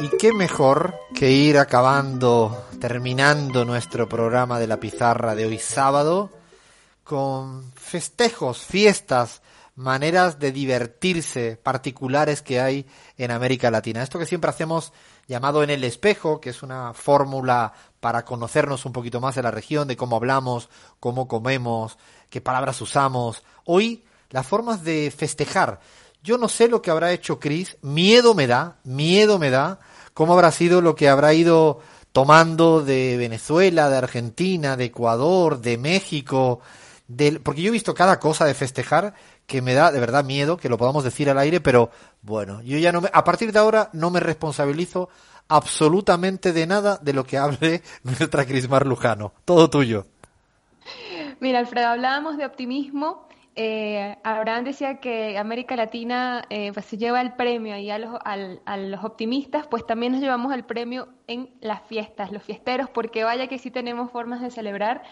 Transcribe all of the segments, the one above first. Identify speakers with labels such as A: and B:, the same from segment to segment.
A: Y qué mejor que ir acabando, terminando nuestro programa de la pizarra de hoy sábado con festejos, fiestas, maneras de divertirse particulares que hay en América Latina. Esto que siempre hacemos llamado en el espejo, que es una fórmula para conocernos un poquito más de la región, de cómo hablamos, cómo comemos, qué palabras usamos. Hoy las formas de festejar. Yo no sé lo que habrá hecho Chris, miedo me da, miedo me da, cómo habrá sido lo que habrá ido tomando de Venezuela, de Argentina, de Ecuador, de México, porque yo he visto cada cosa de festejar que me da de verdad miedo que lo podamos decir al aire, pero bueno, yo ya no me, a partir de ahora no me responsabilizo absolutamente de nada de lo que hable nuestra Crismar Lujano. Todo tuyo.
B: Mira, Alfredo, hablábamos de optimismo. Eh, Abraham decía que América Latina eh, pues, se lleva el premio ahí a los, a los optimistas, pues también nos llevamos el premio en las fiestas, los fiesteros, porque vaya que sí tenemos formas de celebrar.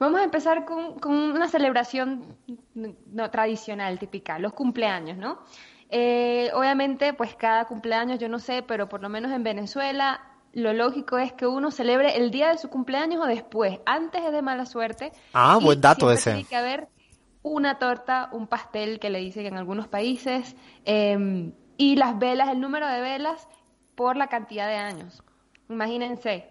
B: Vamos a empezar con, con una celebración no, tradicional, típica, los cumpleaños, ¿no? Eh, obviamente, pues cada cumpleaños, yo no sé, pero por lo menos en Venezuela lo lógico es que uno celebre el día de su cumpleaños o después. Antes es de mala suerte.
A: Ah, buen dato ese.
B: Tiene que haber una torta, un pastel que le dicen en algunos países, eh, y las velas, el número de velas por la cantidad de años. Imagínense,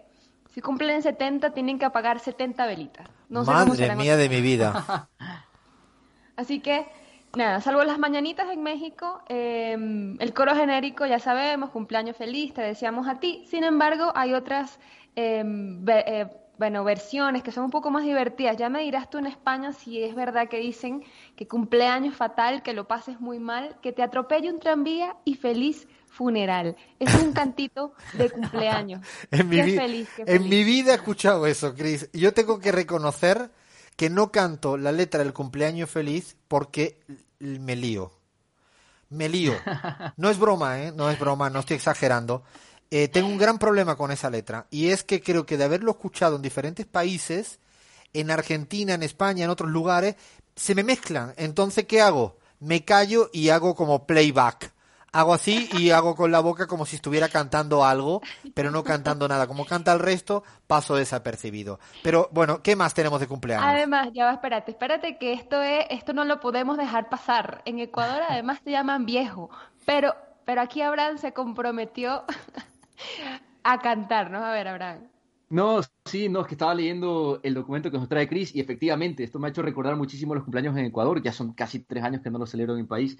B: si cumplen 70, tienen que apagar 70 velitas.
A: No Madre mía de mi vida.
B: Así que, nada, salvo las mañanitas en México, eh, el coro genérico, ya sabemos, cumpleaños feliz, te deseamos a ti. Sin embargo, hay otras eh, eh, bueno, versiones que son un poco más divertidas. Ya me dirás tú en España si es verdad que dicen que cumpleaños fatal, que lo pases muy mal, que te atropelle un tranvía y feliz funeral. Es un cantito de cumpleaños.
A: en, mi, feliz, en mi vida he escuchado eso, Cris. Yo tengo que reconocer que no canto la letra del cumpleaños feliz porque me lío. Me lío. No es broma, ¿eh? No es broma, no estoy exagerando. Eh, tengo un gran problema con esa letra y es que creo que de haberlo escuchado en diferentes países, en Argentina, en España, en otros lugares, se me mezclan. Entonces, ¿qué hago? Me callo y hago como playback. Hago así y hago con la boca como si estuviera cantando algo, pero no cantando nada. Como canta el resto, paso desapercibido. Pero bueno, ¿qué más tenemos de cumpleaños?
B: Además, ya va, espérate, espérate que esto es, esto no lo podemos dejar pasar. En Ecuador además se llaman viejo, pero, pero aquí Abraham se comprometió a cantar, ¿no? A ver, Abraham.
C: No, sí, no, es que estaba leyendo el documento que nos trae Chris y efectivamente esto me ha hecho recordar muchísimo los cumpleaños en Ecuador, ya son casi tres años que no lo celebro en mi país.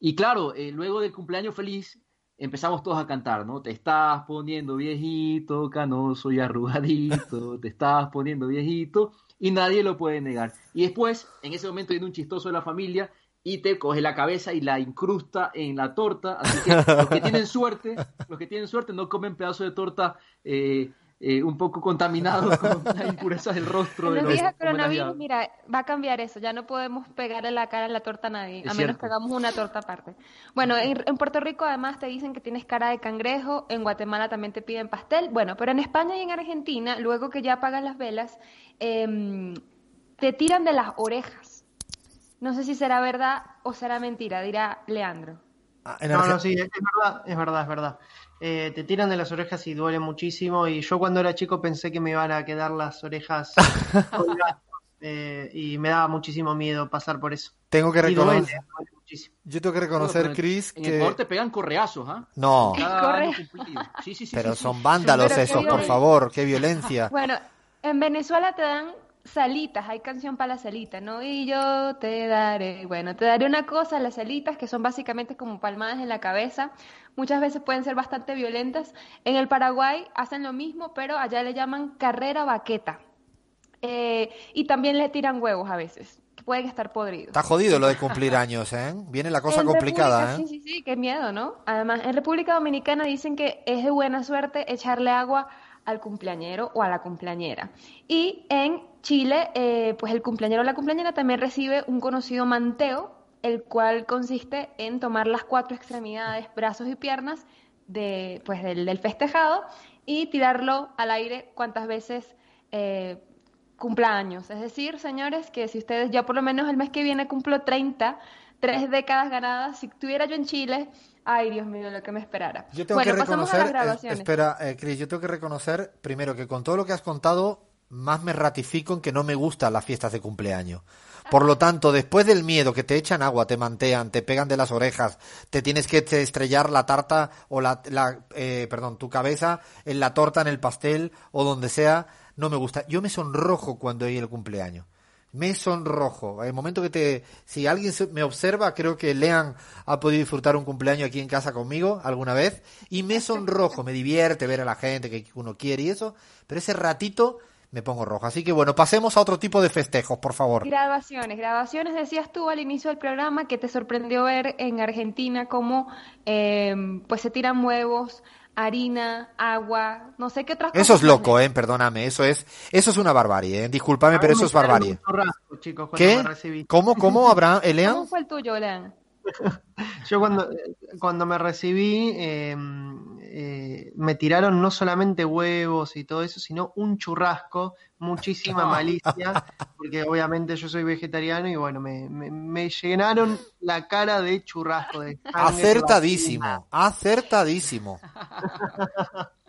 C: Y claro, eh, luego del cumpleaños feliz empezamos todos a cantar, ¿no? Te estás poniendo viejito, canoso y arrugadito, te estás poniendo viejito y nadie lo puede negar. Y después, en ese momento viene un chistoso de la familia y te coge la cabeza y la incrusta en la torta. Así que los que tienen suerte, los que tienen suerte no comen pedazos de torta eh, eh, un poco contaminados con la impureza del rostro.
B: de
C: los
B: coronavirus, mira, va a cambiar eso. Ya no podemos pegarle la cara en la torta a nadie, a menos que hagamos una torta aparte. Bueno, en, Puerto Rico además te dicen que tienes cara de cangrejo, en Guatemala también te piden pastel. Bueno, pero en España y en Argentina, luego que ya apagan las velas, em, te tiran de las orejas. No sé si será verdad o será mentira, dirá Leandro.
D: Ah, no, no, sí, es verdad, es verdad, es verdad. Eh, te tiran de las orejas y duele muchísimo. Y yo cuando era chico pensé que me iban a quedar las orejas eh, y me daba muchísimo miedo pasar por eso.
A: Tengo que reconocer. Yo tengo que reconocer, Chris,
C: en
A: que.
C: En el te pegan correazos, ¿ah?
A: No.
C: Sí, sí, sí,
A: Pero son vándalos esos, por favor, qué violencia.
B: Bueno, en Venezuela te dan salitas, hay canción para las salitas, ¿no? Y yo te daré, bueno, te daré una cosa, las salitas, que son básicamente como palmadas en la cabeza, muchas veces pueden ser bastante violentas. En el Paraguay hacen lo mismo, pero allá le llaman carrera baqueta. Eh, y también le tiran huevos a veces. que pueden estar podridos.
A: Está jodido lo de cumplir años, ¿eh? Viene la cosa
B: En
A: complicada,
B: República-
A: ¿eh?
B: Sí, sí, sí, qué miedo, ¿no? Además, en República Dominicana dicen que es de buena suerte echarle agua al cumpleañero o a la cumpleañera. Y en Chile, eh, pues el cumpleañero o la cumpleañera también recibe un conocido manteo, el cual consiste en tomar las cuatro extremidades, brazos y piernas de, pues, del, del festejado y tirarlo al aire cuantas veces eh, cumpla años. Es decir, señores, que si ustedes, ya por lo menos el mes que viene cumplo 30, tres décadas ganadas, si estuviera yo en Chile, ay Dios mío, lo que me esperara.
A: Yo tengo
B: bueno,
A: que
B: pasamos a
A: reconocer,
B: las
A: eh,
B: grabaciones.
A: espera, eh, Cris, yo tengo que reconocer primero que con todo lo que has contado, más me ratifico en que no me gustan las fiestas de cumpleaños. Por lo tanto, después del miedo que te echan agua, te mantean, te pegan de las orejas, te tienes que te estrellar la tarta o la, la eh, perdón, tu cabeza en la torta, en el pastel o donde sea, no me gusta. Yo me sonrojo cuando hay el cumpleaños. Me sonrojo. El momento que te, si alguien me observa, creo que Lean ha podido disfrutar un cumpleaños aquí en casa conmigo alguna vez y me sonrojo, me divierte ver a la gente que uno quiere y eso, pero ese ratito me pongo rojo. Así que bueno, pasemos a otro tipo de festejos, por favor.
B: Grabaciones, grabaciones, decías tú al inicio del programa que te sorprendió ver en Argentina cómo eh, pues se tiran huevos, harina, agua, no sé qué otras cosas.
A: Eso es loco, eh, perdóname, eso es, eso es una barbarie, eh. Discúlpame, pero eso es barbarie.
D: chicos,
A: ¿Qué?
D: me.
A: ¿Cómo, cómo, Abraham, Elean?
B: ¿Cómo fue el tuyo, Lean?
D: Yo cuando, cuando me recibí, eh, eh, me tiraron no solamente huevos y todo eso, sino un churrasco, muchísima malicia, porque obviamente yo soy vegetariano y bueno, me, me, me llenaron la cara de churrasco. De
A: Acertadísimo, acertadísimo.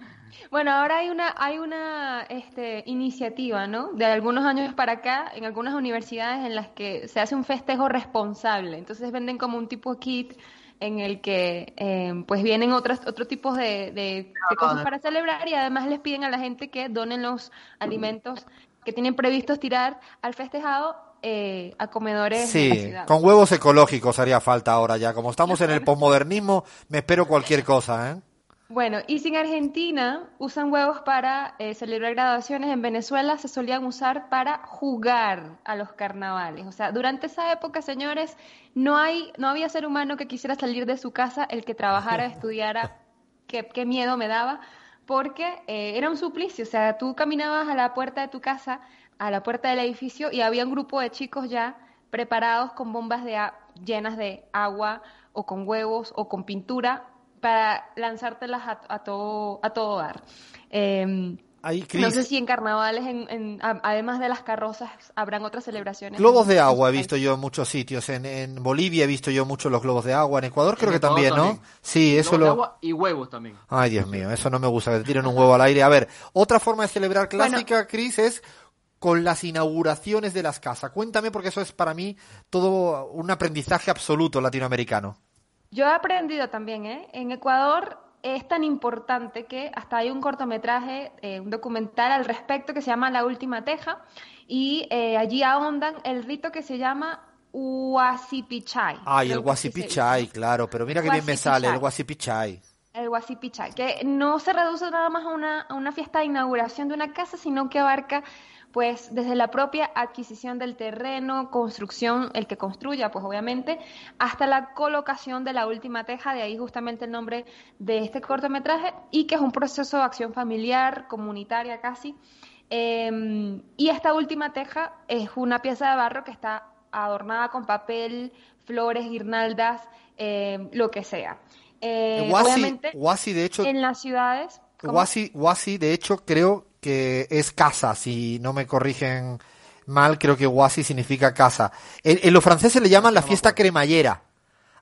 B: Bueno, ahora hay una, hay una este, iniciativa, ¿no? De algunos años para acá, en algunas universidades en las que se hace un festejo responsable. Entonces venden como un tipo kit en el que eh, pues vienen otros otro tipos de, de- de cosas para celebrar y además les piden a la gente que donen los alimentos que tienen previstos tirar al festejado eh, a comedores
A: Sí, con huevos ecológicos haría falta ahora ya. Como estamos en el posmodernismo, me espero cualquier cosa, ¿eh?
B: Bueno, y si en Argentina usan huevos para eh, celebrar graduaciones, en Venezuela se solían usar para jugar a los carnavales. O sea, durante esa época, señores, no hay, no había ser humano que quisiera salir de su casa, el que trabajara, estudiara, qué, qué miedo me daba, porque eh, era un suplicio. O sea, tú caminabas a la puerta de tu casa, a la puerta del edificio, y había un grupo de chicos ya preparados con bombas de llenas de agua o con huevos o con pintura para lanzártelas a, a todo a todo dar. Eh,
A: Ahí,
B: no sé si en carnavales, en, en- a- además de las carrozas, habrán otras celebraciones.
A: globos de agua he visto yo en muchos sitios. En, en Bolivia he visto yo mucho los globos de agua. En Ecuador creo
C: En
A: que
C: Ecuador
A: también, ¿no?
C: también.
A: Sí, eso
C: Globos de
A: lo...
C: agua y huevos también.
A: Ay, Dios mío, eso no me gusta, que te tiren un huevo al aire. A ver, otra forma de celebrar clásica, Cris, es con las inauguraciones de las casas. Cuéntame, porque eso es para mí todo un aprendizaje absoluto latinoamericano.
B: Yo he aprendido también, ¿eh? En Ecuador es tan importante que hasta hay un cortometraje, eh, un documental al respecto que se llama La Última Teja y eh, allí ahondan el rito que se llama Huasipichay.
A: Ay, el
B: dice.
A: claro, pero mira que bien me sale el guasipichay.
B: El Huasipichay, que no se reduce nada más a una, a una fiesta de inauguración de una casa, sino que abarca pues desde la propia adquisición del terreno, construcción, el que construya, pues obviamente, hasta la colocación de la última teja, de ahí justamente el nombre de este cortometraje, y que es un proceso de acción familiar, comunitaria casi. Eh, y esta última teja es una pieza de barro que está adornada con papel, flores, guirnaldas, eh, lo que sea. Eh,
A: Guasi,
B: obviamente,
A: guasi, de hecho,
B: en las ciudades.
A: Guasi, Guasi, de hecho, creo que es casa, si no me corrigen mal, creo que Guasi significa casa. En, en los franceses le llaman la fiesta cremallera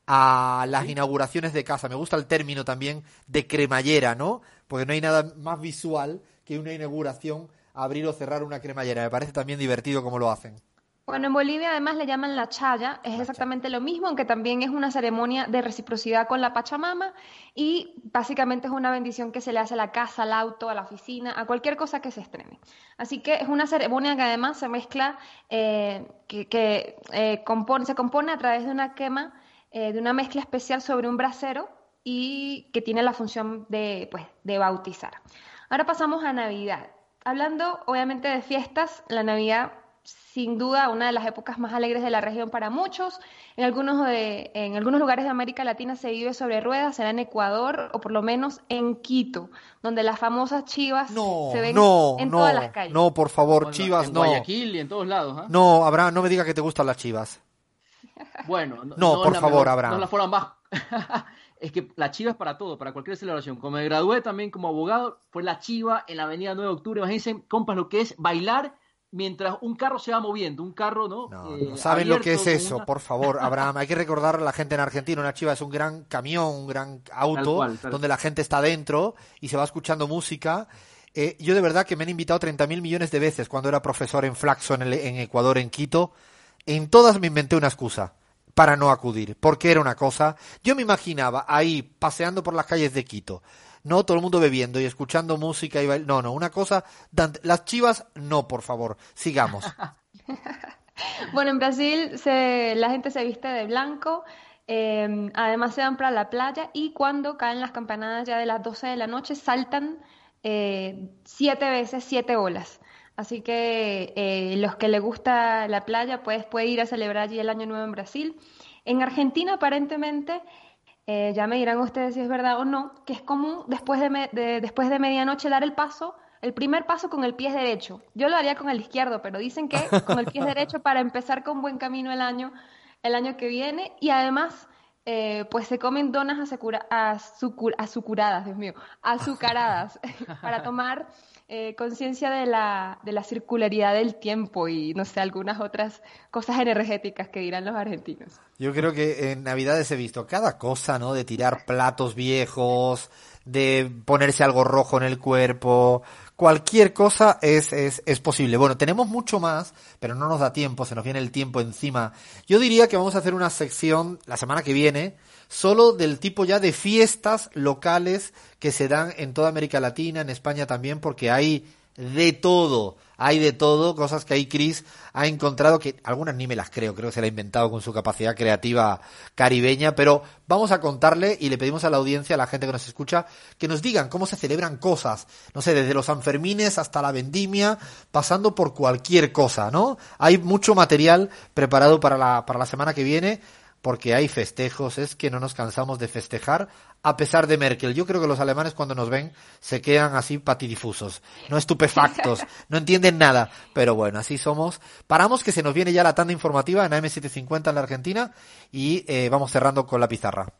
A: a las inauguraciones de casa. Me gusta el término también de cremallera, ¿no? Porque no hay nada más visual que una inauguración, abrir o cerrar una cremallera. Me parece también divertido como lo hacen.
B: Bueno, en Bolivia además le llaman la chaya, es exactamente lo mismo, aunque también es una ceremonia de reciprocidad con la Pachamama y básicamente es una bendición que se le hace a la casa, al auto, a la oficina, a cualquier cosa que se estrene. Así que es una ceremonia que además se mezcla, eh, que, que, eh, compone, se compone a través de una quema, eh, de una mezcla especial sobre un brasero y que tiene la función de, pues, de bautizar. Ahora pasamos a Navidad. Hablando obviamente de fiestas, la Navidad sin duda una de las épocas más alegres de la región para muchos. En algunos, de, en algunos lugares de América Latina se vive sobre ruedas, será en Ecuador o por lo menos en Quito, donde las famosas chivas se ven en todas las calles.
A: No, por favor, chivas,
C: en
A: no.
C: Guayaquil y en todos lados. ¿ah?
A: No, Abraham, no me diga que te gustan las chivas.
C: Bueno,
A: no, por favor, Abraham.
C: No la fueron más. es que la chiva es para todo, para cualquier celebración. Como me gradué también como abogado, fue la chiva en la avenida 9 de octubre. Imagínense, compas, lo que es bailar mientras un carro se va moviendo, un carro, ¿no?
A: No, eh, saben lo que es eso, por favor, Abraham. Hay que recordar a la gente en Argentina, una chiva es un gran camión, un gran auto, donde la gente está dentro y se va escuchando música. Eh, yo de verdad que me han invitado 30 mil millones de veces cuando era profesor en Flaxo, en, en Ecuador, en Quito. En todas me inventé una excusa para no acudir, porque era una cosa, yo me imaginaba ahí paseando por las calles de Quito, no todo el mundo bebiendo y escuchando música y no, no, una cosa, las chivas no, por favor, sigamos.
B: bueno, en Brasil se, la gente se viste de blanco, em, además se van para la playa y cuando caen las campanadas ya de las 12 de la noche saltan eh, siete veces, siete olas. Así que eh, los que les gusta la playa, pues puede ir a celebrar allí el Año Nuevo en Brasil. En Argentina, aparentemente, eh, ya me dirán ustedes si es verdad o no, que es común después de, después de medianoche dar el paso, el primer paso con el pie derecho. yo lo haría con el izquierdo, pero dicen que con el pie derecho para empezar con buen camino el año, el año que viene. Y además, eh, pues se comen donas azucuradas, Dios mío, azucaradas, para tomar eh, conciencia de la, de la circularidad del tiempo y, no sé, algunas otras cosas energéticas que dirán los argentinos.
A: Yo creo que en Navidades he visto cada cosa, ¿no? De tirar platos viejos, de ponerse algo rojo en el cuerpo, cualquier cosa es, es, es posible. Bueno, tenemos mucho más, pero no nos da tiempo, se nos viene el tiempo encima. Yo diría que vamos a hacer una sección la semana que viene solo del tipo ya de fiestas locales que se dan en toda América Latina, en España también, porque hay de todo, hay de todo, cosas que ahí Chris ha encontrado que algunas ni me las creo, creo que se la ha inventado con su capacidad creativa caribeña, pero vamos a contarle y le pedimos a la audiencia, a la gente que nos escucha, que nos digan cómo se celebran cosas, no sé, desde los Sanfermines hasta la vendimia, pasando por cualquier cosa, ¿no? Hay mucho material preparado para la, para la semana que viene porque hay festejos, es que no nos cansamos de festejar a pesar de Merkel. Yo creo que los alemanes cuando nos ven se quedan así patidifusos, no estupefactos, no entienden nada, pero bueno, así somos. Paramos que se nos viene ya la tanda informativa en AM750 en la Argentina y eh, vamos cerrando con la pizarra.